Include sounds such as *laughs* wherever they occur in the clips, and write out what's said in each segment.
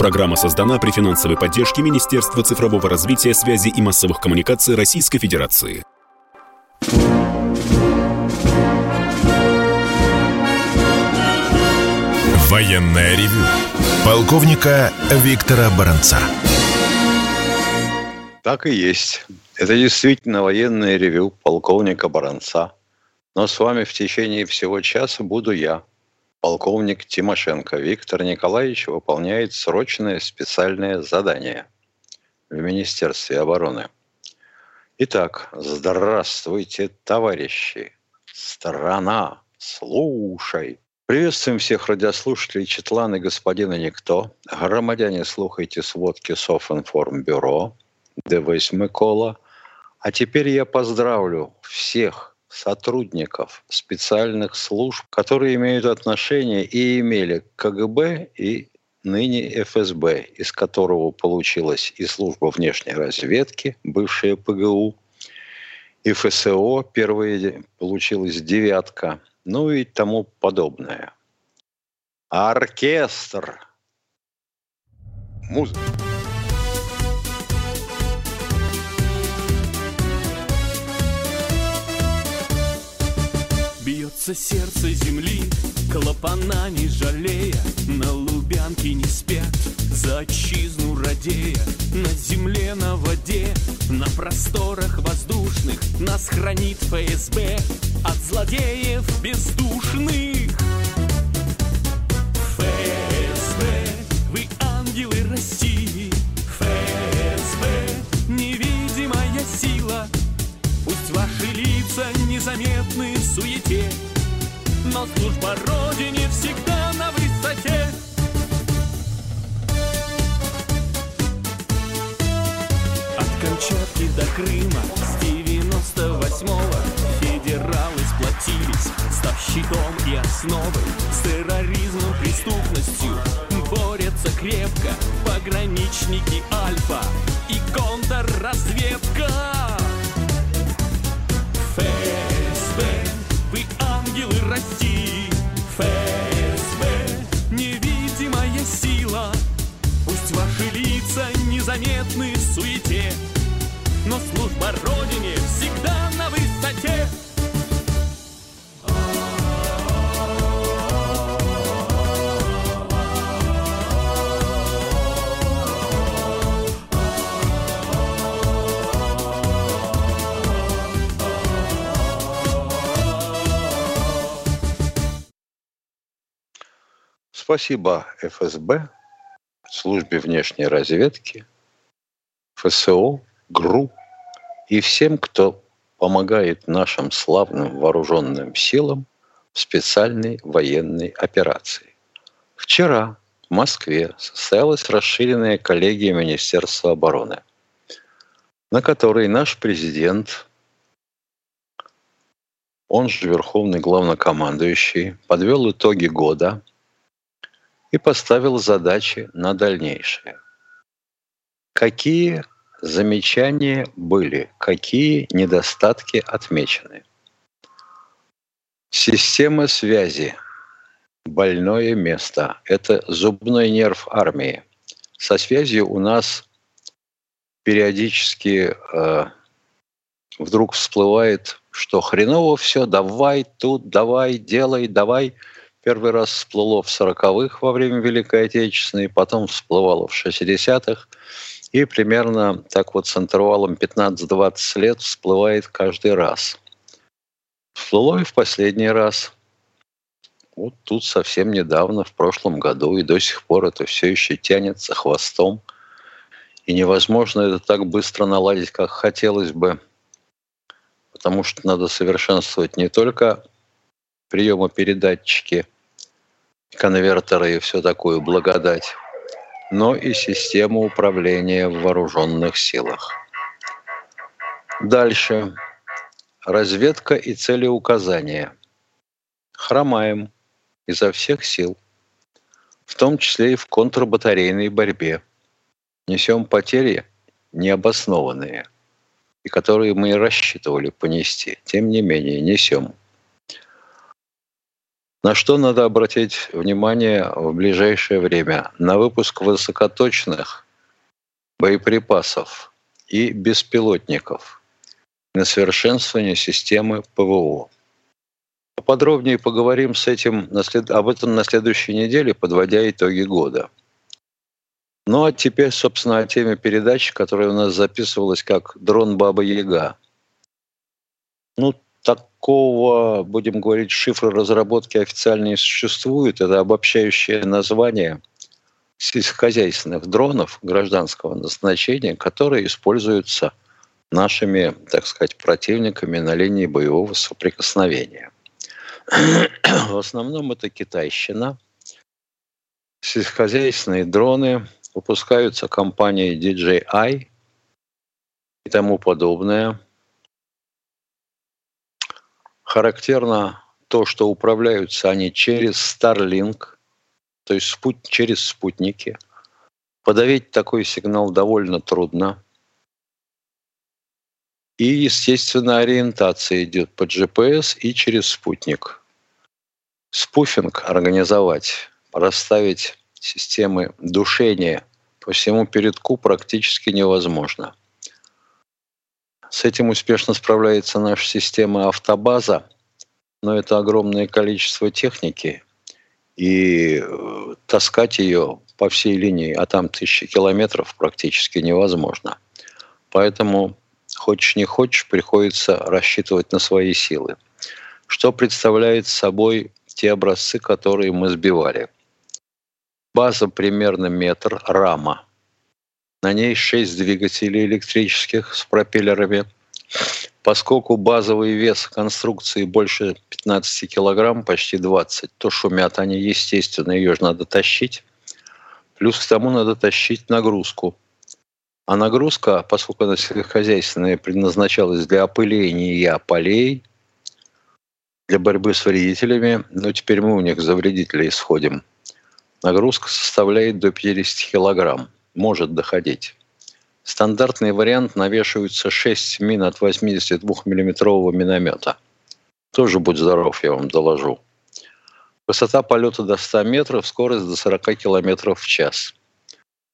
Программа создана при финансовой поддержке Министерства цифрового развития, связи и массовых коммуникаций Российской Федерации. Военная ревю. Полковника Виктора Баранца. Так и есть. Это действительно военное ревю полковника Баранца. Но с вами в течение всего часа буду я, полковник Тимошенко Виктор Николаевич выполняет срочное специальное задание в Министерстве обороны. Итак, здравствуйте, товарищи! Страна, слушай! Приветствуем всех радиослушателей Четлана и господина Никто. Громадяне, слухайте сводки Софинформбюро, Д8 Микола. А теперь я поздравлю всех сотрудников специальных служб, которые имеют отношение и имели КГБ и ныне ФСБ, из которого получилась и служба внешней разведки, бывшая ПГУ, и ФСО, первая получилась девятка, ну и тому подобное. Оркестр. Музыка. Бьется сердце земли, клапана жалея, На Лубянке не спят, за отчизну радея, На земле, на воде, на просторах воздушных Нас хранит ФСБ от злодеев бездушных. Служба Родине всегда на высоте. От Камчатки до Крыма с 98-го Федералы сплотились, став щитом и основой С терроризмом, преступностью борются крепко Пограничники Альфа Спасибо ФСБ, службе внешней разведки, ФСО, ГРУ и всем, кто помогает нашим славным вооруженным силам в специальной военной операции. Вчера в Москве состоялась расширенная коллегия Министерства обороны, на которой наш президент, он же Верховный Главнокомандующий, подвел итоги года – и поставил задачи на дальнейшее. Какие замечания были, какие недостатки отмечены? Система связи – больное место. Это зубной нерв армии. Со связью у нас периодически э, вдруг всплывает, что хреново все, давай тут, давай, делай, давай – Первый раз всплыло в 40-х во время Великой Отечественной, потом всплывало в 60-х. И примерно так вот с интервалом 15-20 лет всплывает каждый раз. Всплыло и в последний раз. Вот тут совсем недавно, в прошлом году, и до сих пор это все еще тянется хвостом. И невозможно это так быстро наладить, как хотелось бы. Потому что надо совершенствовать не только приемопередатчики, конвертеры и все такое благодать, но и систему управления в вооруженных силах. Дальше. Разведка и целеуказания. Хромаем изо всех сил, в том числе и в контрбатарейной борьбе. Несем потери необоснованные, и которые мы и рассчитывали понести. Тем не менее, несем. На что надо обратить внимание в ближайшее время? На выпуск высокоточных боеприпасов и беспилотников, на совершенствование системы ПВО. Подробнее поговорим с этим, об этом на следующей неделе, подводя итоги года. Ну а теперь, собственно, о теме передачи, которая у нас записывалась как «Дрон Баба Яга». Ну, такого, будем говорить, шифра разработки официально не существует. Это обобщающее название сельскохозяйственных дронов гражданского назначения, которые используются нашими, так сказать, противниками на линии боевого соприкосновения. *clears throat* В основном это китайщина. Сельскохозяйственные дроны выпускаются компанией DJI и тому подобное. Характерно то, что управляются они через Starlink, то есть спут, через спутники. Подавить такой сигнал довольно трудно. И, естественно, ориентация идет по GPS и через спутник. Спуфинг организовать, расставить системы душения по всему передку практически невозможно. С этим успешно справляется наша система автобаза, но это огромное количество техники, и э, таскать ее по всей линии, а там тысячи километров практически невозможно. Поэтому, хочешь не хочешь, приходится рассчитывать на свои силы. Что представляет собой те образцы, которые мы сбивали? База примерно метр, рама. На ней 6 двигателей электрических с пропеллерами – Поскольку базовый вес конструкции больше 15 килограмм, почти 20, то шумят они, естественно, ее же надо тащить. Плюс к тому надо тащить нагрузку. А нагрузка, поскольку она сельскохозяйственная, предназначалась для опыления полей, для борьбы с вредителями, но теперь мы у них за вредителей исходим. Нагрузка составляет до 50 килограмм, может доходить. Стандартный вариант навешиваются 6 мин от 82-миллиметрового миномета. Тоже будь здоров, я вам доложу. Высота полета до 100 метров, скорость до 40 километров в час.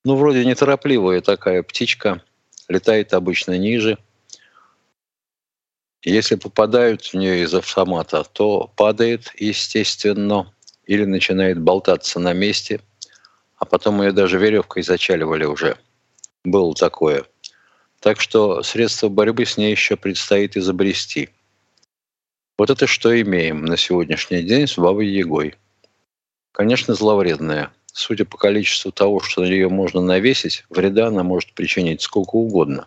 Ну, вроде неторопливая такая птичка, летает обычно ниже. Если попадают в нее из автомата, то падает, естественно, или начинает болтаться на месте, а потом ее даже веревкой зачаливали уже – было такое. Так что средства борьбы с ней еще предстоит изобрести. Вот это что имеем на сегодняшний день с Бабой Егой. Конечно, зловредная. Судя по количеству того, что на нее можно навесить, вреда она может причинить сколько угодно.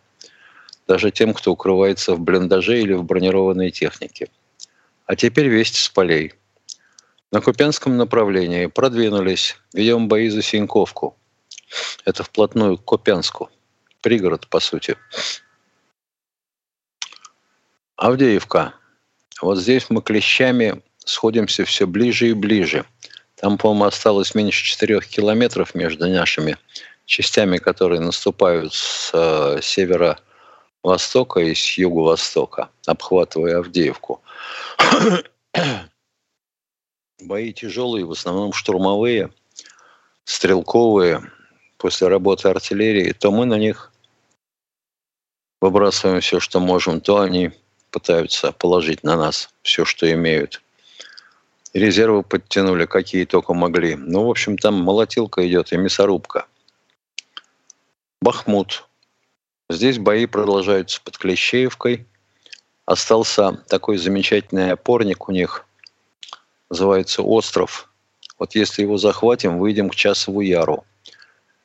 Даже тем, кто укрывается в блиндаже или в бронированной технике. А теперь вести с полей. На Купянском направлении продвинулись, ведем бои за Синьковку. Это вплотную к Копянску. Пригород, по сути. Авдеевка. Вот здесь мы клещами сходимся все ближе и ближе. Там, по-моему, осталось меньше 4 километров между нашими частями, которые наступают с э, севера-востока и с юго-востока, обхватывая Авдеевку. Бои тяжелые, в основном штурмовые, стрелковые, после работы артиллерии, то мы на них выбрасываем все, что можем, то они пытаются положить на нас все, что имеют. Резервы подтянули, какие только могли. Ну, в общем, там молотилка идет и мясорубка. Бахмут. Здесь бои продолжаются под Клещеевкой. Остался такой замечательный опорник у них. Называется «Остров». Вот если его захватим, выйдем к Часову Яру.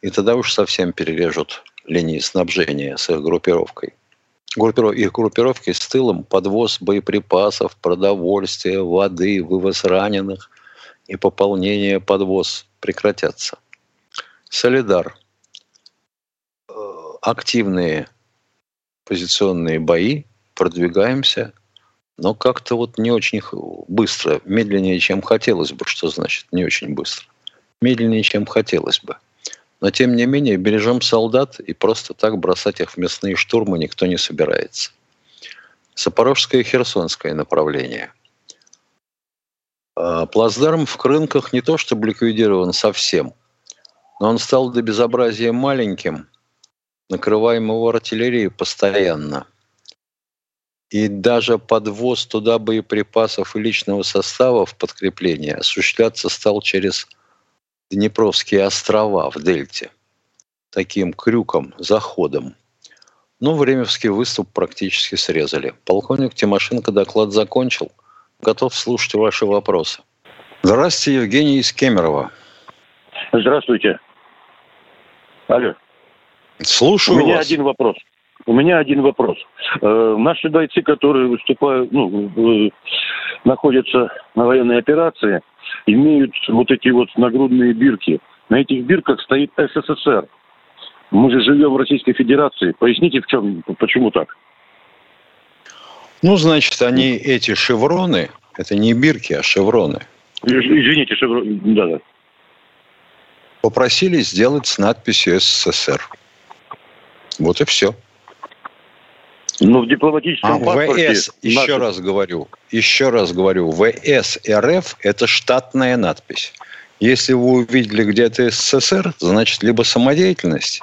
И тогда уж совсем перережут линии снабжения с их группировкой. Их группировки с тылом подвоз боеприпасов, продовольствия, воды, вывоз раненых и пополнение подвоз прекратятся. Солидар. Э, активные позиционные бои, продвигаемся, но как-то вот не очень быстро, медленнее, чем хотелось бы. Что значит не очень быстро? Медленнее, чем хотелось бы. Но, тем не менее, бережем солдат, и просто так бросать их в мясные штурмы никто не собирается. Запорожское и Херсонское направление. А, плацдарм в Крынках не то чтобы ликвидирован совсем, но он стал до безобразия маленьким, накрываем его артиллерией постоянно. И даже подвоз туда боеприпасов и личного состава в подкрепление осуществляться стал через Днепровские острова в Дельте. Таким крюком, заходом. Но Времевский выступ практически срезали. Полковник Тимошенко доклад закончил – Готов слушать ваши вопросы. Здравствуйте, Евгений из Кемерово. Здравствуйте. Алло. Слушаю У меня вас. один вопрос. У меня один вопрос. Э, наши бойцы, которые выступают, ну, э, находятся на военной операции, имеют вот эти вот нагрудные бирки. На этих бирках стоит СССР. Мы же живем в Российской Федерации. Поясните, в чем, почему так? Ну, значит, они эти шевроны, это не бирки, а шевроны, Извините, шеврон, да, да. попросили сделать с надписью СССР. Вот и все. Но в дипломатическом А паспорте... ВС, еще наши- раз говорю, еще раз говорю, ВС РФ – это штатная надпись. Если вы увидели где-то СССР, значит, либо самодеятельность,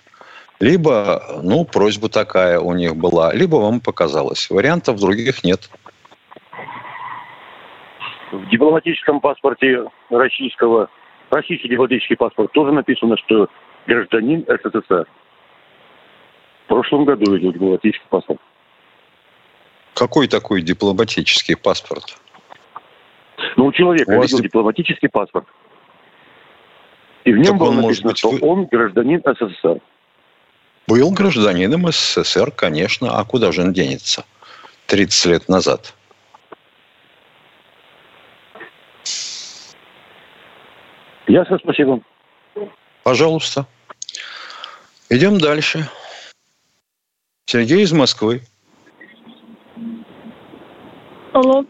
либо, ну, просьба такая у них была, либо вам показалось. Вариантов других нет. В дипломатическом паспорте российского, российский дипломатический паспорт тоже написано, что гражданин СССР. В прошлом году видел дипломатический паспорт. Какой такой дипломатический паспорт? Ну, у человека У вас видел дипломатический паспорт. И в нем Так было он написано, быть что вы- он гражданин СССР. Был гражданином СССР, конечно. А куда же он денется? 30 лет назад. Ясно, спасибо. Пожалуйста. Идем дальше. Сергей из Москвы. Алло.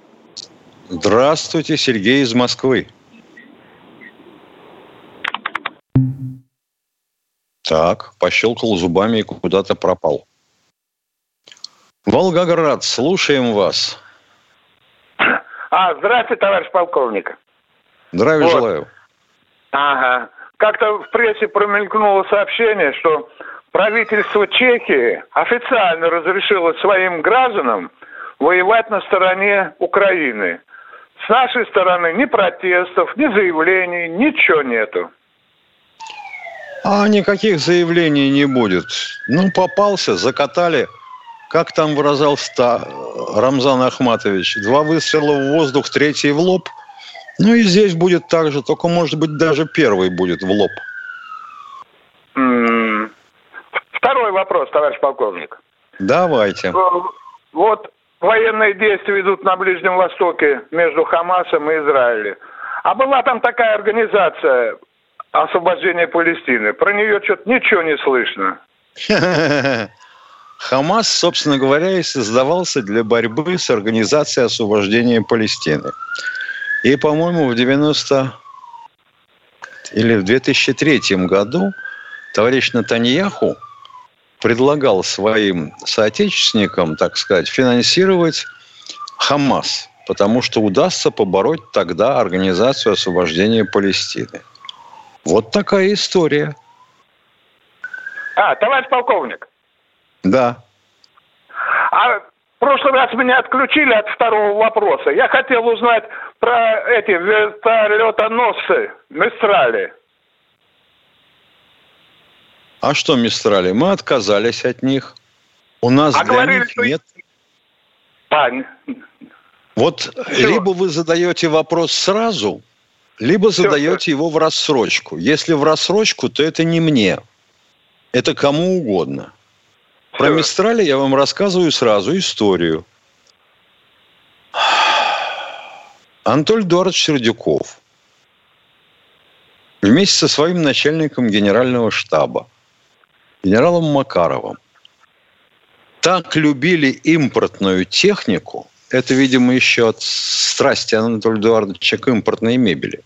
Здравствуйте, Сергей из Москвы. Так, пощелкал зубами и куда-то пропал. Волгоград, слушаем вас. А, здравствуйте, товарищ полковник. Здравия Вот. желаю. Ага. Как-то в прессе промелькнуло сообщение, что правительство Чехии официально разрешило своим гражданам воевать на стороне Украины. С нашей стороны ни протестов, ни заявлений, ничего нету. А никаких заявлений не будет. Ну, попался, закатали. Как там выражался Рамзан Ахматович? Два выстрела в воздух, третий в лоб. Ну и здесь будет так же, только, может быть, даже первый будет в лоб. Второй вопрос, товарищ полковник. Давайте. Э, Вот военные действия идут на Ближнем Востоке между Хамасом и Израилем. А была там такая организация освобождения Палестины. Про нее что-то ничего не слышно. *laughs* Хамас, собственно говоря, и создавался для борьбы с Организацией освобождения Палестины. И, по-моему, в 90 или в 2003 году товарищ Натаньяху предлагал своим соотечественникам, так сказать, финансировать Хамас, потому что удастся побороть тогда Организацию освобождения Палестины. Вот такая история. А, товарищ полковник, Да. а в прошлый раз меня отключили от второго вопроса. Я хотел узнать про эти вертолетоносцы Мистрали. А что, Мистрали, мы отказались от них. У нас А для говорили, них что- нет. Пань, Вот либо вы задаете вопрос сразу, либо Всё, задаете его в рассрочку. Если в рассрочку, то это не мне. Это кому угодно. Про Всё. Мистрали я вам рассказываю сразу историю. Анатолий Эдуардович Сердюков вместе со своим начальником генерального штаба, генералом Макаровым, так любили импортную технику, это, видимо, еще от страсти Анатолия Эдуардовича к импортной мебели,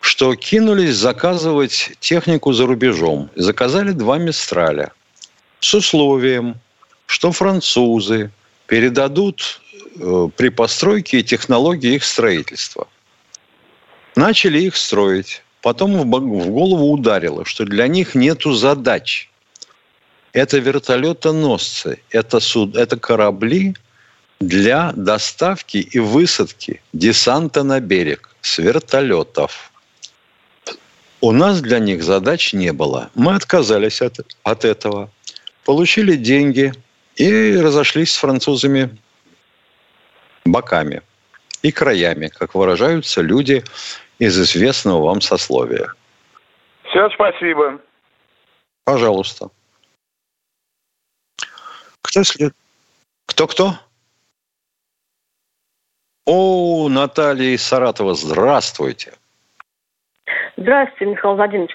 что кинулись заказывать технику за рубежом. И заказали два «Мистраля» с условием, что французы передадут э, при постройке технологии их строительства. Начали их строить. Потом в голову ударило, что для них нету задач. Это вертолетоносцы, это, суд, это корабли для доставки и высадки десанта на берег с вертолетов. У нас для них задач не было. Мы отказались от, от этого, получили деньги и разошлись с французами боками и краями, как выражаются люди из известного вам сословия. Все, спасибо. Пожалуйста. Кто след? Кто-кто? О, Наталья из Саратова, здравствуйте. Здравствуйте, Михаил Владимирович.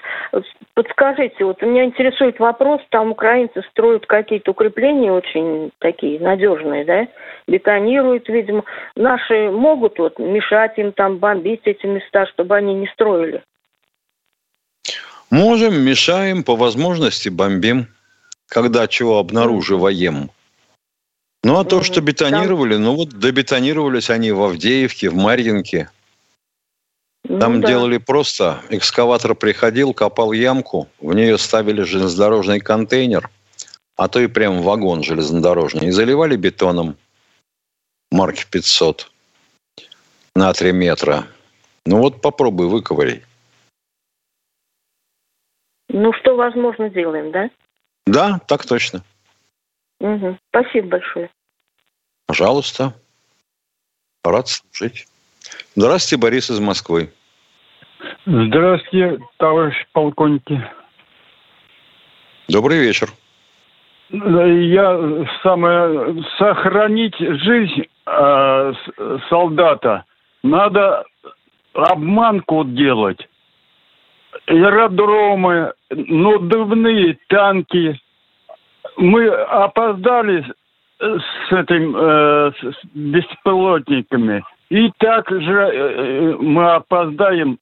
Подскажите, вот меня интересует вопрос, там украинцы строят какие-то укрепления очень такие надежные, да, бетонируют, видимо. Наши могут вот мешать им там бомбить эти места, чтобы они не строили? Можем, мешаем, по возможности бомбим, когда чего обнаруживаем. Ну, а то, что бетонировали, ну вот добетонировались они в Авдеевке, в Марьинке – там ну, да. делали просто, экскаватор приходил, копал ямку, в нее ставили железнодорожный контейнер, а то и прям вагон железнодорожный, и заливали бетоном марки 500 на 3 метра. Ну вот попробуй, выковыряй. Ну, что возможно, делаем, да? Да, так точно. Угу. Спасибо большое. Пожалуйста. Рад служить. Здравствуйте, Борис из Москвы. Здравствуйте, товарищ полковники. Добрый вечер. Я самое сохранить жизнь э, солдата надо обманку делать. Аэродромы, надувные танки. Мы опоздали с этим э, с беспилотниками. И также э, э, мы опоздаем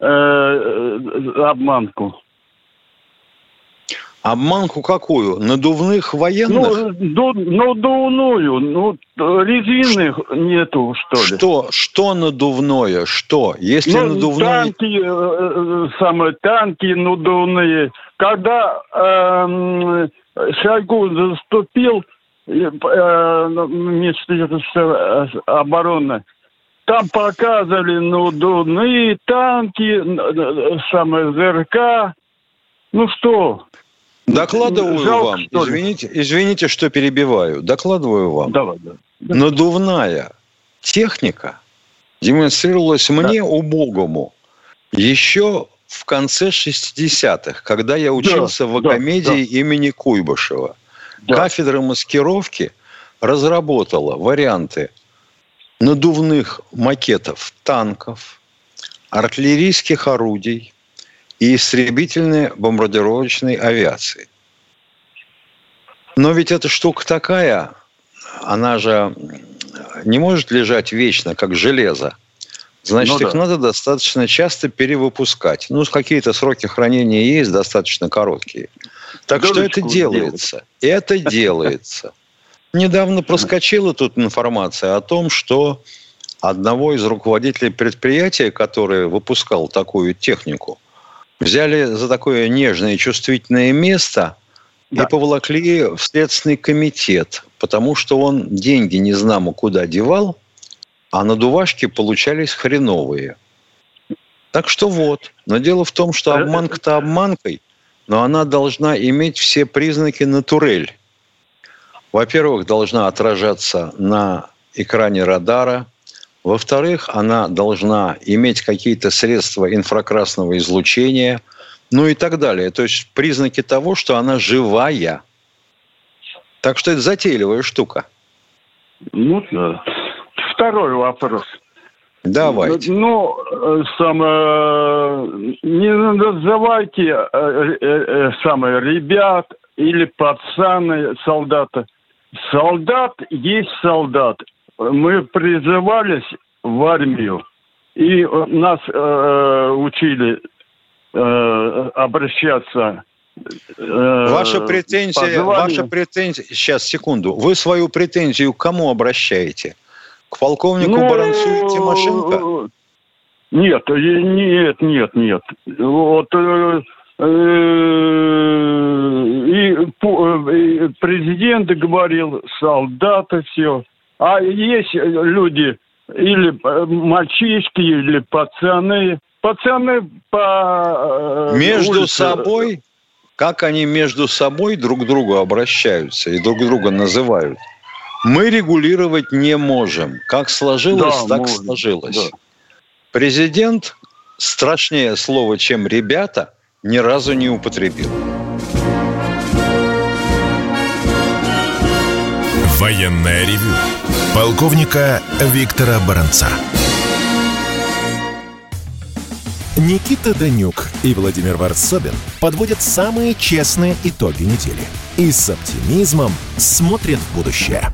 обманку. Обманку какую? Надувных военных? Ну, надувную. Ну, резины нету, что ли. Что? Что надувное? Что? Если ну, надувное... Танки, самые танки надувные. Когда э, Шойгу заступил, э, Министерство обороны, там показывали надувные танки, самое ЗРК. Ну что? Докладываю Жалко, вам. Извините, извините, что перебиваю. Докладываю вам. Давай, да. Надувная техника демонстрировалась да. мне убогому еще в конце 60-х, когда я учился да, в Академии да, да. имени Куйбышева. Да. Кафедра маскировки разработала варианты надувных макетов танков, артиллерийских орудий и истребительной бомбардировочной авиации. Но ведь эта штука такая, она же не может лежать вечно, как железо. Значит, ну, их да. надо достаточно часто перевыпускать. Ну, какие-то сроки хранения есть, достаточно короткие. Так Дорочку что это делается. Делать. Это делается. Недавно проскочила тут информация о том, что одного из руководителей предприятия, который выпускал такую технику, взяли за такое нежное и чувствительное место да. и поволокли в Следственный комитет, потому что он деньги не знамо куда девал, а надувашки получались хреновые. Так что вот. Но дело в том, что э, обманка-то обманкой, но она должна иметь все признаки натурель во-первых, должна отражаться на экране радара. Во-вторых, она должна иметь какие-то средства инфракрасного излучения, ну и так далее. То есть признаки того, что она живая. Так что это затейливая штука. Ну, да. Второй вопрос. Давайте. Ну, самое, не называйте э, э, э, самое, ребят или пацаны, солдаты солдат есть солдат. Мы призывались в армию, и нас э, учили э, обращаться э, Ваша претензия, ваша претензия, сейчас, секунду, вы свою претензию к кому обращаете? К полковнику ну, Баранцу и Тимошенко? Нет, э, нет, нет, нет. Вот э, э, и, и президент говорил, солдаты, все. А есть люди, или мальчишки, или пацаны. Пацаны по... Между улице... собой как они между собой друг к другу обращаются и друг друга называют, мы регулировать не можем. Как сложилось, да, так можем. сложилось. Да. Президент страшнее слова, чем ребята, ни разу не употребил. Военная ревю. Полковника Виктора Баранца. Никита Данюк и Владимир Варсобин подводят самые честные итоги недели и с оптимизмом смотрят в будущее.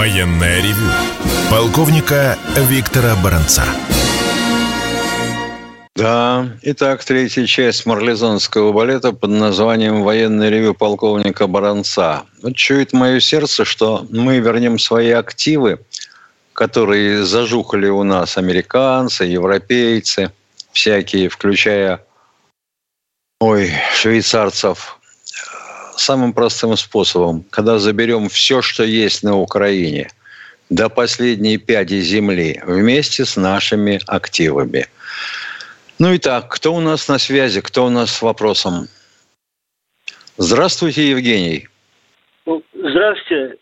Военная ревю. Полковника Виктора Баранца. Да, итак, третья часть марлезонского балета под названием «Военное ревю полковника Баранца». Вот чует мое сердце, что мы вернем свои активы, которые зажухали у нас американцы, европейцы, всякие, включая, ой, швейцарцев, самым простым способом, когда заберем все, что есть на Украине, до последней пяди земли, вместе с нашими активами. Ну и так, кто у нас на связи, кто у нас с вопросом? Здравствуйте, Евгений. Ну, здравствуйте.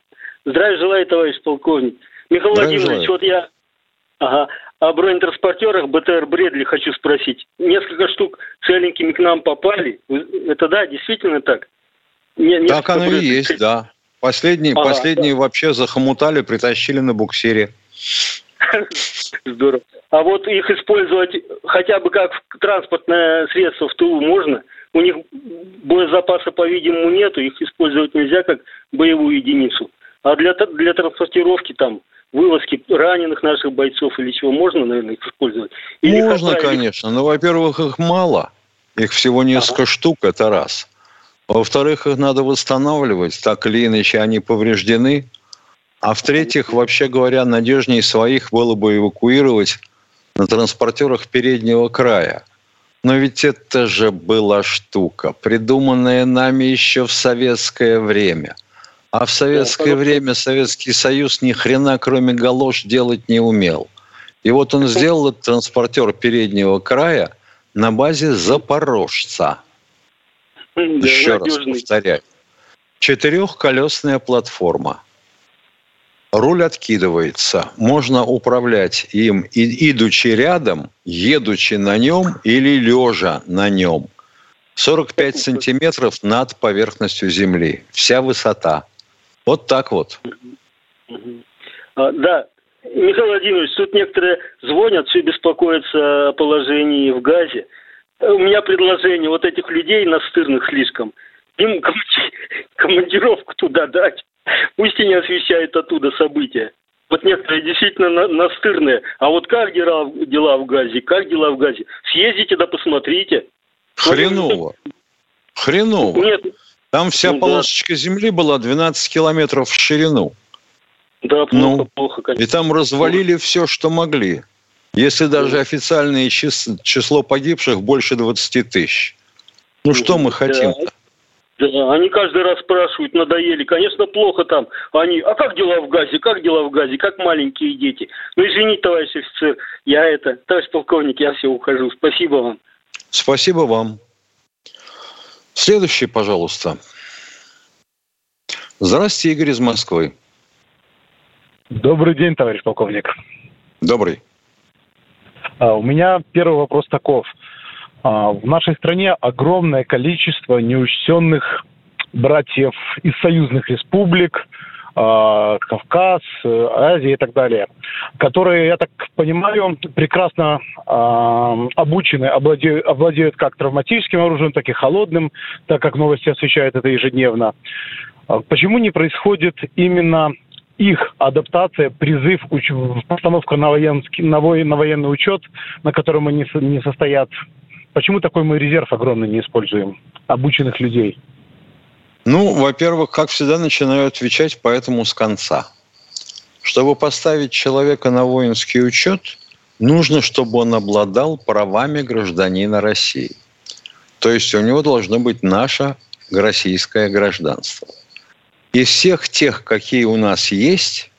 Здравия желаю, товарищ полковник. Михаил Здравия Владимирович, желаю. вот я ага, о бронетранспортерах БТР Бредли хочу спросить. Несколько штук целенькими к нам попали. Это да, действительно так? Не, так оно и есть, да. Последние, ага, последние да. вообще захомутали, притащили на буксире. *laughs* Здорово. А вот их использовать хотя бы как транспортное средство в Тулу можно? У них боезапаса, по-видимому, нету, их использовать нельзя как боевую единицу. А для, для транспортировки там вылазки раненых наших бойцов или чего можно, наверное, их использовать? Или можно, конечно, но, во-первых, их мало. Их всего несколько ага. штук, это раз. Во-вторых, их надо восстанавливать, так или иначе они повреждены. А в-третьих, вообще говоря, надежнее своих было бы эвакуировать на транспортерах переднего края. Но ведь это же была штука, придуманная нами еще в советское время. А в советское время Советский Союз ни хрена кроме галош делать не умел. И вот он сделал этот транспортер переднего края на базе Запорожца – *laughs* еще раз повторяю. Четырехколесная платформа. Руль откидывается. Можно управлять им, и, идучи рядом, едучи на нем или лежа на нем. 45 сантиметров над поверхностью земли. Вся высота. Вот так вот. А, да, Михаил Владимирович, тут некоторые звонят, все беспокоятся о положении в газе. У меня предложение вот этих людей настырных слишком. Им *laughs* командировку туда дать. Пусть они освещают оттуда события. Вот некоторые действительно настырные. А вот как дела, дела в Газе? Как дела в Газе? Съездите да посмотрите. Хреново. Хреново. Нет. Там вся ну, полосочка да. земли была 12 километров в ширину. Да, плохо, ну, плохо, конечно. И там развалили все, что могли. Если даже официальное число погибших больше 20 тысяч. Ну что мы хотим-то? Да, они каждый раз спрашивают, надоели. Конечно, плохо там. Они, а как дела в Газе? Как дела в Газе? Как маленькие дети? Ну, извините, товарищ офицер, я это, товарищ полковник, я все ухожу. Спасибо вам. Спасибо вам. Следующий, пожалуйста. Здравствуйте, Игорь из Москвы. Добрый день, товарищ полковник. Добрый. А, у меня первый вопрос таков. А, в нашей стране огромное количество неучтенных братьев из союзных республик, э, Кавказ, э, Азия и так далее, которые, я так понимаю, прекрасно обучены, обладеют, обладеют как травматическим оружием, так и холодным, так как новости освещают это ежедневно. А почему не происходит именно их адаптация, призыв, уч... постановка на, военский, на, военный учет, на котором они не состоят. Почему такой мы резерв огромный не используем обученных людей? Ну, во-первых, как всегда, начинаю отвечать поэтому с конца. Чтобы поставить человека на воинский учет, нужно, чтобы он обладал правами гражданина России. То есть у него должно быть наше российское гражданство. Из всех тех, какие у нас есть,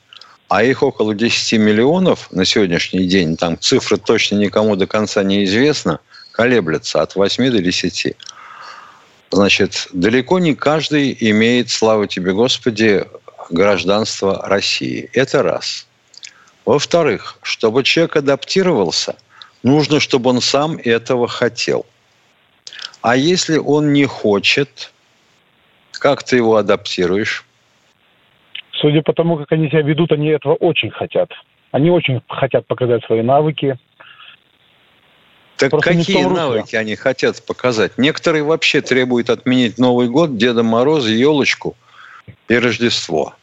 а их около 10 миллионов на сегодняшний день, там цифры точно никому до конца не известна, колеблется от 8 до 10. Значит, далеко не каждый имеет, слава тебе, Господи, гражданство России. Это раз. Во-вторых, чтобы человек адаптировался, нужно, чтобы он сам этого хотел. А если он не хочет, как ты его адаптируешь? Судя по тому, как они себя ведут, они этого очень хотят. Они очень хотят показать свои навыки. Так Просто какие навыки они хотят показать? Некоторые вообще требуют отменить Новый год, Деда Мороза, елочку и Рождество.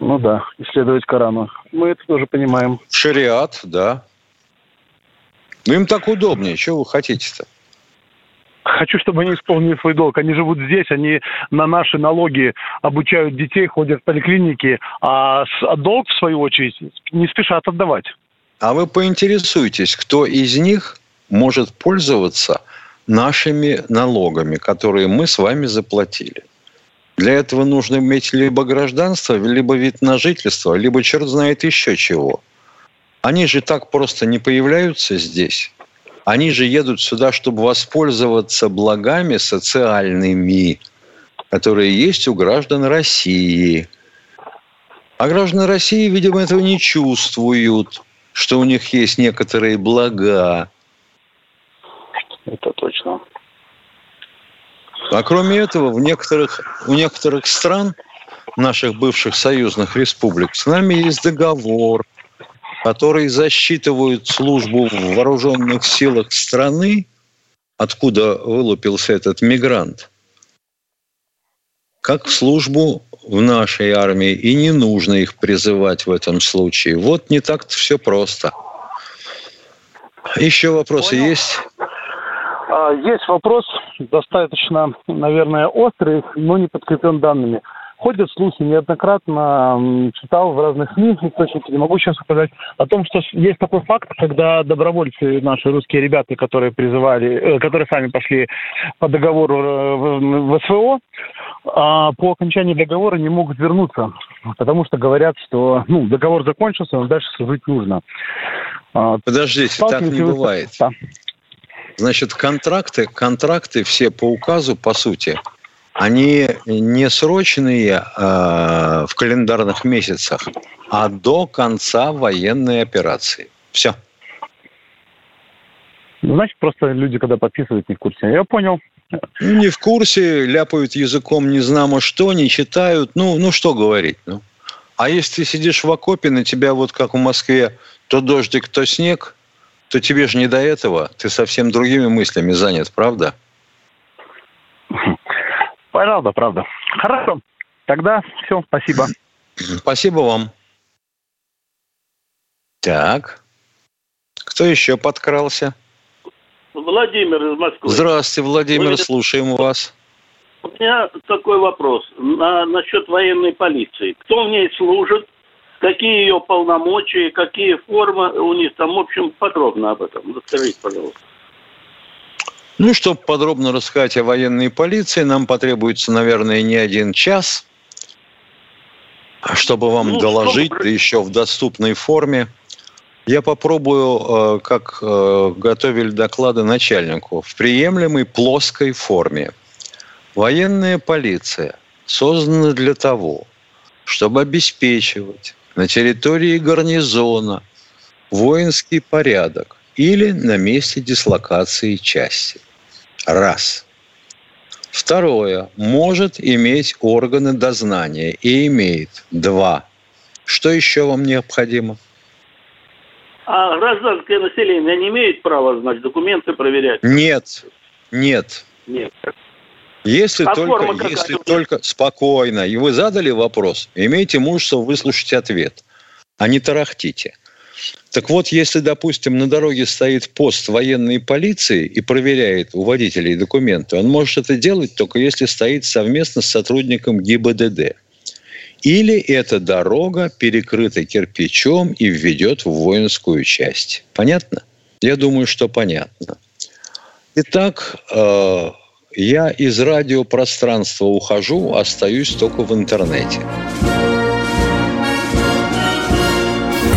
Ну да, исследовать Корану. Мы это тоже понимаем. Шариат, да. Ну им так удобнее. Чего вы хотите-то? Хочу, чтобы они исполнили свой долг. Они живут здесь, они на наши налоги обучают детей, ходят в поликлиники, а долг, в свою очередь, не спешат отдавать. А вы поинтересуйтесь, кто из них может пользоваться нашими налогами, которые мы с вами заплатили. Для этого нужно иметь либо гражданство, либо вид на жительство, либо черт знает еще чего. Они же так просто не появляются здесь. Они же едут сюда, чтобы воспользоваться благами социальными, которые есть у граждан России. А граждане России, видимо, этого не чувствуют, что у них есть некоторые блага. Это точно. А кроме этого, в некоторых, у некоторых стран, наших бывших союзных республик, с нами есть договор – которые засчитывают службу в вооруженных силах страны, откуда вылупился этот мигрант, как в службу в нашей армии, и не нужно их призывать в этом случае. Вот не так-то все просто. Еще вопросы Понял. есть? А, есть вопрос, достаточно, наверное, острый, но не подкреплен данными. Ходят слухи, неоднократно читал в разных СМИ, источники, не могу сейчас сказать, о том, что есть такой факт, когда добровольцы, наши русские ребята, которые призывали, э, которые сами пошли по договору э, в СВО, а по окончании договора не могут вернуться, потому что говорят, что ну, договор закончился, но дальше служить нужно. А, Подождите, так не бывает. Да. Значит, контракты, контракты все по указу, по сути, они не срочные э, в календарных месяцах, а до конца военной операции. Все. Ну, значит, просто люди, когда подписывают, не в курсе. Я понял. Не в курсе, ляпают языком не знамо что, не читают. Ну, ну что говорить. Ну. А если ты сидишь в окопе, на тебя вот как в Москве то дождик, то снег, то тебе же не до этого. Ты совсем другими мыслями занят, правда? *laughs* Правда, правда. Хорошо. Тогда все, спасибо. Спасибо вам. Так. Кто еще подкрался? Владимир из Москвы. Здравствуйте, Владимир, Вы... слушаем вас. У меня такой вопрос на, насчет военной полиции. Кто в ней служит, какие ее полномочия, какие формы у них там, в общем, подробно об этом. Расскажите, пожалуйста. Ну, чтобы подробно рассказать о военной полиции, нам потребуется, наверное, не один час, чтобы вам ну, доложить, чтобы... еще в доступной форме. Я попробую, э, как э, готовили доклады начальнику, в приемлемой плоской форме. Военная полиция создана для того, чтобы обеспечивать на территории гарнизона воинский порядок или на месте дислокации части. Раз. Второе. Может иметь органы дознания и имеет. Два. Что еще вам необходимо? А гражданское население не имеет права, значит, документы проверять? Нет. Нет. Нет. Если А только, если только спокойно, и вы задали вопрос, имейте мужество выслушать ответ, а не тарахтите. Так вот, если, допустим, на дороге стоит пост военной полиции и проверяет у водителей документы, он может это делать только если стоит совместно с сотрудником ГИБДД. Или эта дорога перекрыта кирпичом и введет в воинскую часть. Понятно? Я думаю, что понятно. Итак, э, я из радиопространства ухожу, остаюсь только в интернете.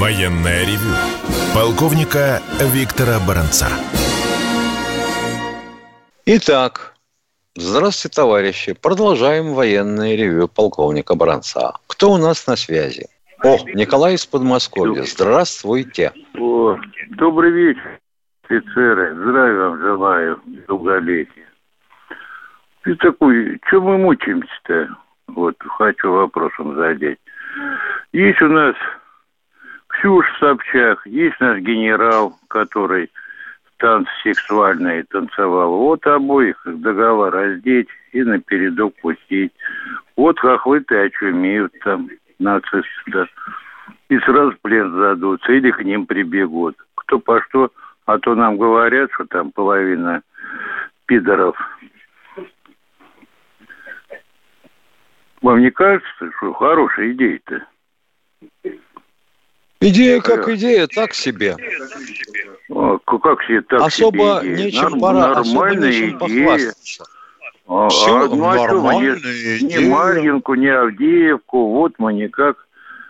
Военное ревю полковника Виктора Баранца. Итак, здравствуйте, товарищи. Продолжаем военное ревю полковника Бранца. Кто у нас на связи? О, Николай из Подмосковья. Здравствуйте. О, добрый вечер, офицеры. Здравия вам желаю, долголетия. Ты такой, что мы мучаемся-то? Вот, хочу вопросом задать. Есть у нас Ксюш Собчак, есть наш генерал, который танцы сексуальные танцевал. Вот обоих договор раздеть и на передок пустить. Вот хохлы-то очумеют там нацисты. И сразу плен задутся или к ним прибегут. Кто по что, а то нам говорят, что там половина пидоров. Вам не кажется, что хорошая идея-то? Идея как идея, так себе. К- как себе так Особо себе идея? нечем пора, особо нормальная нечем идея. похвастаться. А, Всё а, ну, нормальная идея. не Марьинку, не Авдеевку, вот мы никак...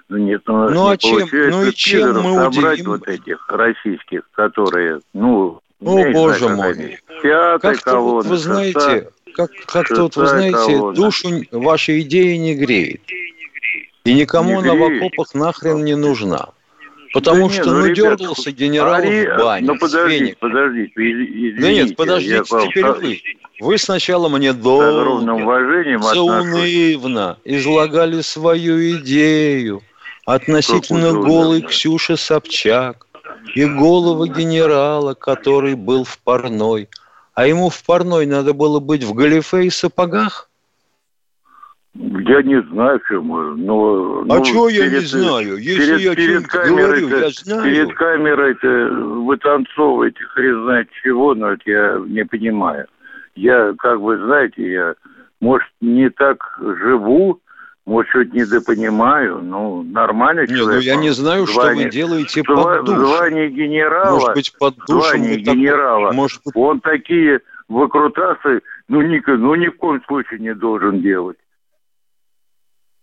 Ну, Нет, у нас Ну, не а чем- получается ну и чем мы удивим? вот этих российских, которые, ну... О, боже знаю, как мой. Пятая вот колонна, вы знаете, шестая. как, как-то вот вы знаете, колонна. душу вашей идеи не греет. И никому Не она в греет. окопах нахрен не нужна. Потому Да что, не, ну, ребят, дергался генерал Ари- в бане, Ну, подождите, подождите, из- извините. Да нет, я подождите, вам теперь со- вы. Вы сначала мне долго, заунывно излагали свою идею относительно голой? Ксюши Собчак и голого генерала, который был в парной. А ему в парной надо было быть в галифе и сапогах? Я не знаю, почему. Но, А ну, чего я не перед- знаю? Если перед, я перед что-нибудь говорю, я знаю. Перед камерой-то вытанцовываете хрен знает чего, но это я не понимаю. Я, как вы знаете, я, может, не так живу, может, что-то недопонимаю, ну, нормально Не, ну человек. я не знаю, что вы Звание- делаете под душем. Звание генерала, Может быть, под душем звание генерала, может быть, он такие выкрутасы, ну, ни, ну, ни в коем случае не должен делать.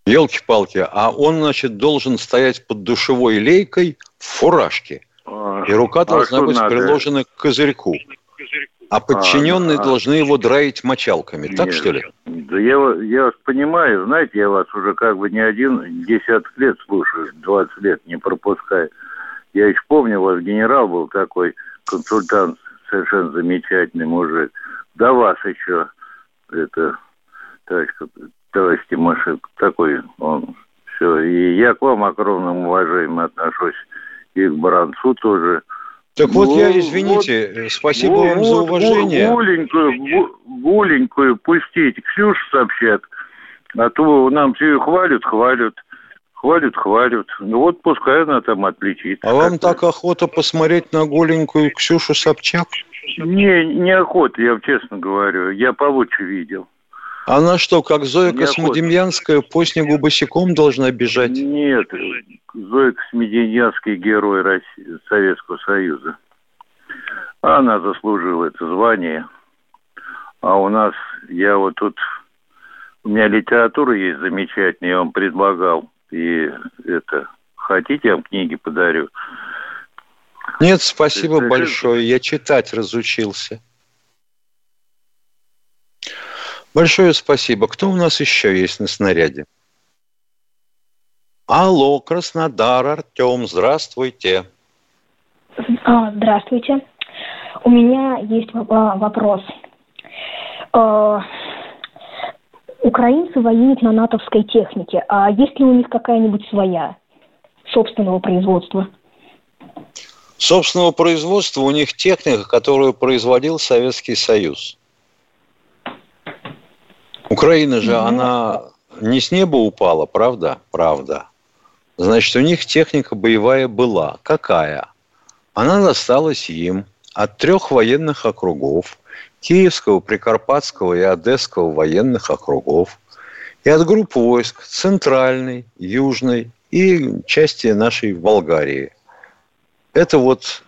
Елки-палки, а он, значит, должен стоять под душевой лейкой в фуражке. И рука а должна быть надо? приложена к козырьку. А подчиненные а. должны его драить мочалками. Так Нет. что ли? Да я, я вас понимаю, знаете, я вас уже как бы не один десяток лет слушаю, 20 лет не пропускаю. Я еще помню, у вас генерал был такой, консультант, совершенно замечательный мужик. До вас еще, это, товарищ, товарищ Тимошенко, такой он, все. И я к вам огромным уважением отношусь, и к Баранцу тоже. Так вот Ну, я, извините, э, спасибо вот, вам за вот, уважение. гу- Гуленькую, гу- гуленькую пустить. Ксюша сообщат. А то нам все хвалят, хвалят. Хвалят, хвалят. Ну вот пускай она там отличится. А вам так охота посмотреть на голенькую Ксюшу Собчак? Не, неохота, я вам честно говорю. Я получше видел. Она что, как Зоя. Космодемьянская по снегу босиком должна бежать? Нет, Зоя Космедемьянский герой России, Советского Союза. Она заслужила это звание. А у нас, я вот тут, у меня литература есть замечательная, я вам предлагал. И это, хотите, я вам книги подарю. Нет, спасибо это, большое. Я читать разучился. Большое спасибо. Кто у нас еще есть на снаряде? Алло, Краснодар, Артем, здравствуйте. А, здравствуйте. У меня есть вопрос. А, украинцы воюют на натовской технике. А есть ли у них какая-нибудь своя собственного производства? Собственного производства у них техника, которую производил Советский Союз. Украина же, mm она не с неба упала, правда? Правда. Значит, у них техника боевая была. Какая? Она досталась им от трех военных округов, Киевского, Прикарпатского и Одесского военных округов, и от групп войск Центральной, Южной и части нашей Болгарии. Это вот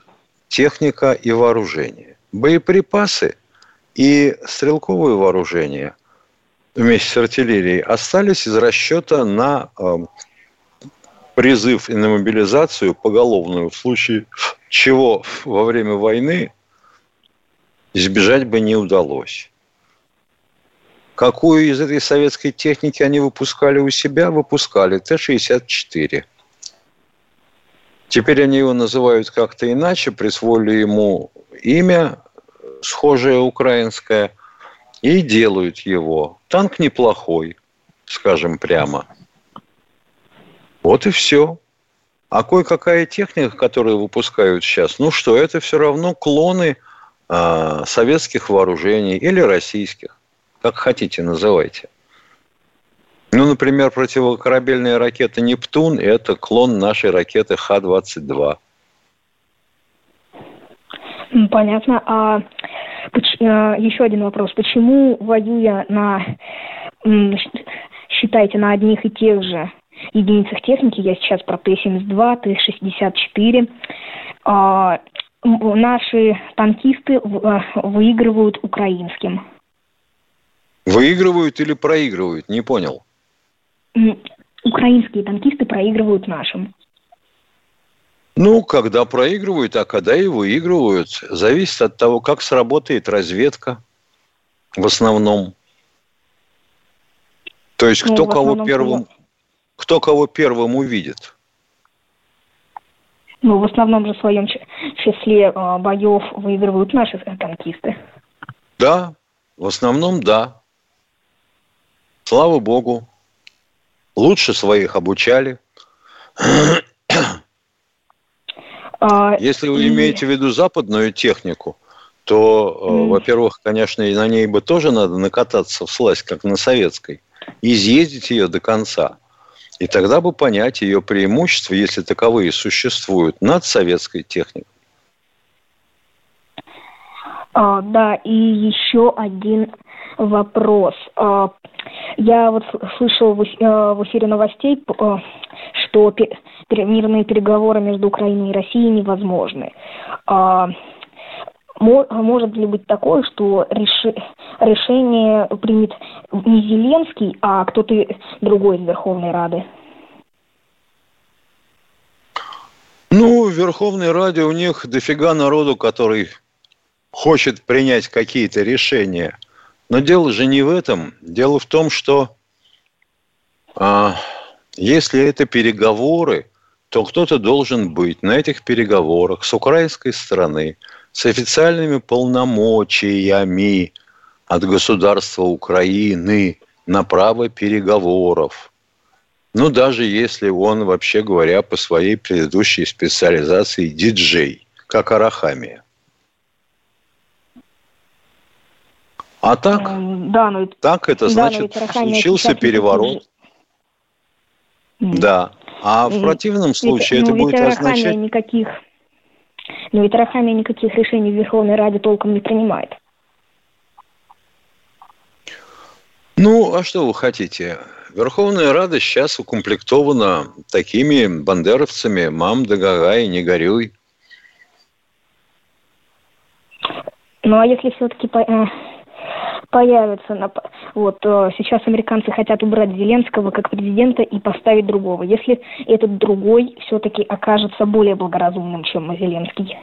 техника и вооружение. Боеприпасы и стрелковое вооружение вместе с артиллерией остались из расчета на э, призыв и на мобилизацию поголовную в случае чего во время войны избежать бы не удалось. Какую из этой советской техники они выпускали у себя? Выпускали Т-64. Теперь они его называют как-то иначе, присвоили ему имя, схожее украинское, и делают его. Танк неплохой, скажем прямо – вот и все. А кое-какая техника, которую выпускают сейчас, ну что, это все равно клоны э, советских вооружений или российских, как хотите называйте. Ну, например, противокорабельная ракета «Нептун» – это клон нашей ракеты Х-22. Понятно. А еще один вопрос. Почему, воюя на, считайте, на одних и тех же единицах техники, я сейчас про Т-72, Т-64, а, наши танкисты а, выигрывают украинским. Выигрывают или проигрывают? Не понял. Украинские танкисты проигрывают нашим. Ну, когда проигрывают, а когда и выигрывают. Зависит от того, как сработает разведка в основном. То есть, ну, кто кого первым кто кого первым увидит? Ну, в основном же в своем числе э, боев выигрывают наши танкисты. Да, в основном да. Слава богу. Лучше своих обучали. А, Если вы и... имеете в виду западную технику, то, mm. во-первых, конечно, и на ней бы тоже надо накататься в слазь, как на советской, и изъездить ее до конца. И тогда бы понять ее преимущества, если таковые существуют, над советской техникой. А, да, и еще один вопрос. А, я вот слышал в а, эфире новостей, а, что мирные переговоры между Украиной и Россией невозможны. А, может ли быть такое, что решение примет не Зеленский, а кто-то другой из Верховной Рады? Ну, в Верховной Раде у них дофига народу, который хочет принять какие-то решения. Но дело же не в этом. Дело в том, что а, если это переговоры, то кто-то должен быть на этих переговорах с украинской стороны – с официальными полномочиями от государства Украины на право переговоров. Ну, даже если он, вообще говоря, по своей предыдущей специализации диджей, как Арахамия. А так, да, но, так это да, значит, случился переворот. Да. А в противном случае ведь, это будет означать... никаких но ведь Рахами никаких решений в Верховной Раде толком не принимает. Ну, а что вы хотите? Верховная Рада сейчас укомплектована такими бандеровцами «Мам, да гага и не горюй». Ну а если все-таки по, появится, на, вот э, сейчас американцы хотят убрать Зеленского как президента и поставить другого. Если этот другой все-таки окажется более благоразумным, чем Зеленский.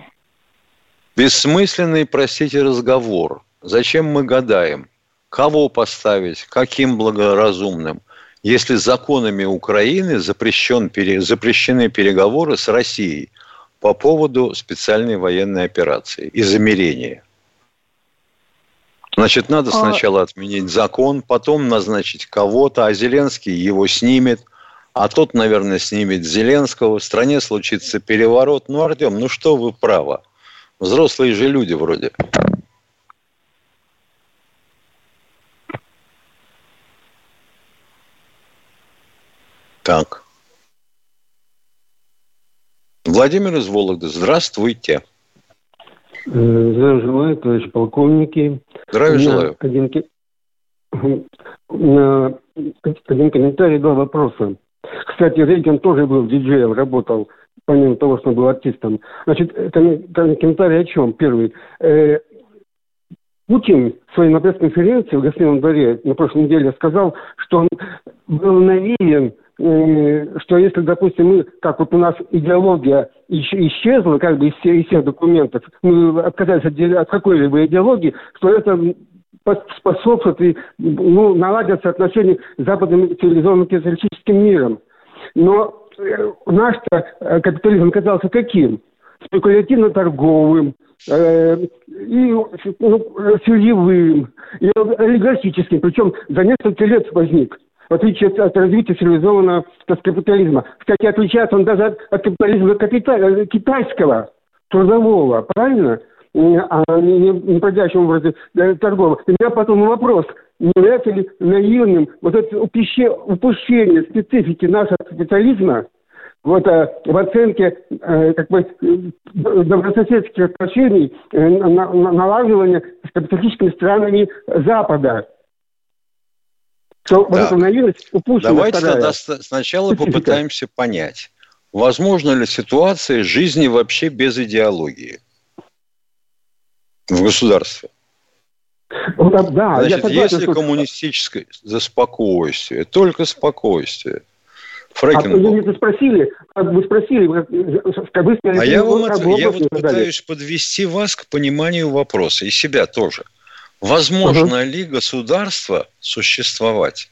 Бессмысленный, простите, разговор. Зачем мы гадаем? Кого поставить? Каким благоразумным? Если законами Украины запрещен, запрещены переговоры с Россией по поводу специальной военной операции и замерения. Значит, надо а сначала отменить закон, потом назначить кого-то, а Зеленский его снимет, а тот, наверное, снимет Зеленского. В стране случится переворот. Ну, Артем, ну что вы право? Взрослые же люди вроде. Так. Владимир из Вологды, здравствуйте. Э, здравия желаю, товарищи полковники. Здравия желаю. Один, один комментарий, два вопроса. Кстати, Рейган тоже был диджеем, работал помимо того, что он был артистом. Значит, комментарий о чем? Первый. Э, Путин в своей на пресс-конференции в Гостином дворе на прошлой неделе сказал, что он был наивен, э, что если, допустим, мы, как вот у нас идеология исчезла как бы из всех, из всех документов, мы отказались от, от какой-либо идеологии, что это способствует и ну, наладятся отношения с западным цивилизованным капиталистическим миром. Но Э, наш э, капитализм оказался каким? Спекулятивно-торговым, э, и ну, сырьевым, и олигархическим, причем за несколько лет возник в отличие от, от развития цивилизованного капитализма. Кстати, отличается он даже от, от капитализма капита, китайского, трудового, правильно? А не, не, не продящего образе торгового. У меня потом вопрос – не является ли наивным вот это упущение специфики нашего капитализма вот, э, в оценке э, как бы, добрососедских отношений, э, на, на, налаживания с капиталистическими странами Запада. Что эта наивность упущена. Давайте вторая. тогда сначала попытаемся понять, возможно ли ситуация жизни вообще без идеологии в государстве? Да, да, Значит, я согласен, если что... коммунистическое за спокойствие, только спокойствие. Фрэкинбок. А вы спросили, вы спросили, как вы сказали, а я, вам от, я вот пытаюсь подвести вас к пониманию вопроса и себя тоже. Возможно uh ли государство существовать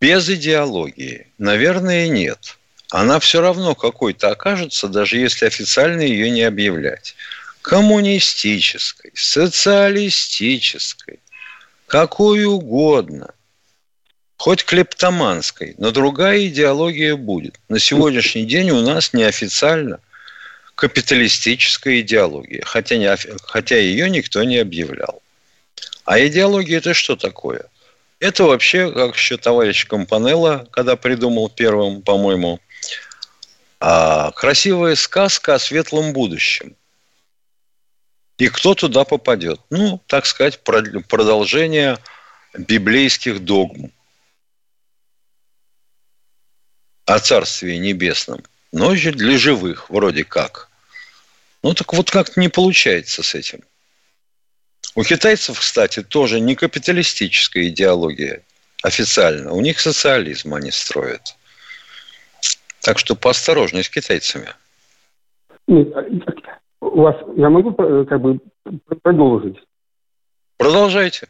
без идеологии? Наверное, нет. Она все равно какой-то окажется, даже если официально ее не объявлять коммунистической, социалистической, какой угодно, хоть клептоманской, но другая идеология будет. На сегодняшний день у нас неофициально капиталистическая идеология, хотя, не, хотя ее никто не объявлял. А идеология это что такое? Это вообще, как еще товарищ Компанелло, когда придумал первым, по-моему, а, красивая сказка о светлом будущем. И кто туда попадет? Ну, так сказать, продолжение библейских догм о Царстве Небесном, но для живых вроде как. Ну, так вот как-то не получается с этим. У китайцев, кстати, тоже не капиталистическая идеология официально. У них социализм они строят. Так что поосторожней с китайцами у вас, я могу как бы продолжить? Продолжайте.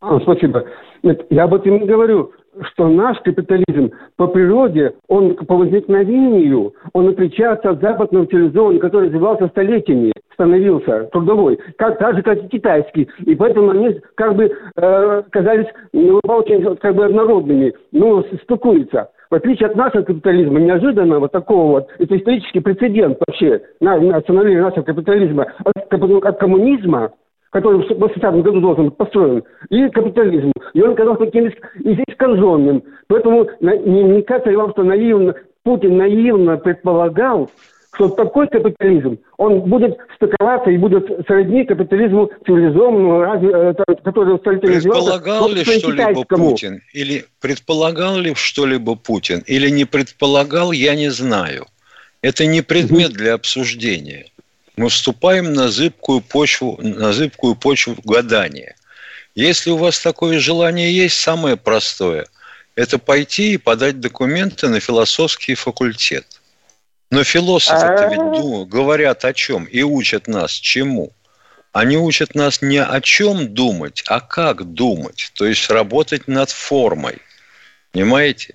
А, спасибо. Нет, я об этом не говорю, что наш капитализм по природе, он по возникновению, он отличается от западного цивилизованного, который развивался столетиями, становился трудовой, как, так же, как и китайский. И поэтому они как бы э, казались ну, как бы однородными, ну, стыкуются. В отличие от нашего капитализма, неожиданно вот такого вот, это исторический прецедент вообще на, на становление нашего капитализма от, от коммунизма, который в 80 году должен быть построен, и капитализм. И он оказался таким искаженным. Поэтому не, не кажется ли вам, что наивно, Путин наивно предполагал, что такой капитализм, он будет стыковаться и будет сродни капитализму цивилизованному, э, который Предполагал ли что-либо Путин? Или предполагал ли что-либо Путин? Или не предполагал, я не знаю. Это не предмет для обсуждения. мы вступаем на зыбкую почву, на зыбкую почву гадания. Если у вас такое желание есть, самое простое – это пойти и подать документы на философский факультет. Но философы-то ведь думают, говорят о чем и учат нас чему. Они учат нас не о чем думать, а как думать, то есть работать над формой. Понимаете?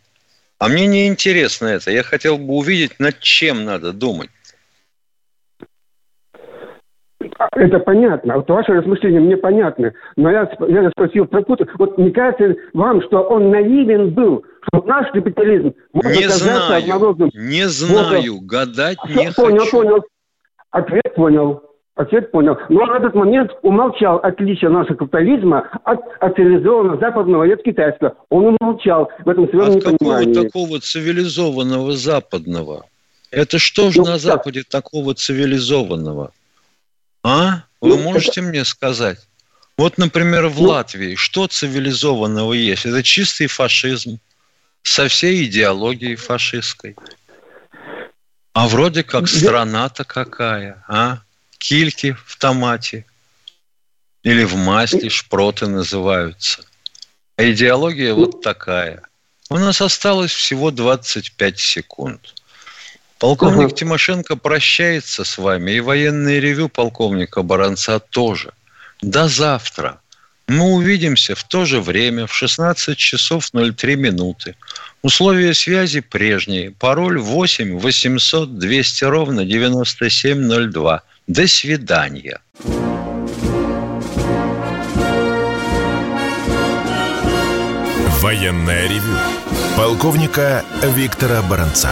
А мне не интересно это. Я хотел бы увидеть, над чем надо думать. Это понятно. Вот ваше размышление мне понятно. Но я, я спросил про Путина. Вот не кажется вам, что он наивен был, что наш капитализм может не знаю, однородным? Не знаю. Вот, гадать не понял, хочу. Понял, Ответ понял. Ответ понял. Но на этот момент умолчал отличие нашего капитализма от, от цивилизованного западного и от китайского. Он умолчал в этом своем от какого такого цивилизованного западного? Это что же ну, на Западе такого цивилизованного? А? Вы ну, можете это... мне сказать? Вот, например, в ну... Латвии что цивилизованного есть? Это чистый фашизм со всей идеологией фашистской. А вроде как страна-то какая, а? Кильки в томате или в масле шпроты называются. А идеология вот такая. У нас осталось всего 25 секунд. Полковник угу. Тимошенко прощается с вами, и военное ревю полковника Баранца тоже. До завтра. Мы увидимся в то же время, в 16 часов 03 минуты. Условия связи прежние. Пароль 8 800 200 ровно 9702. До свидания. Военное ревю. Полковника Виктора Баранца.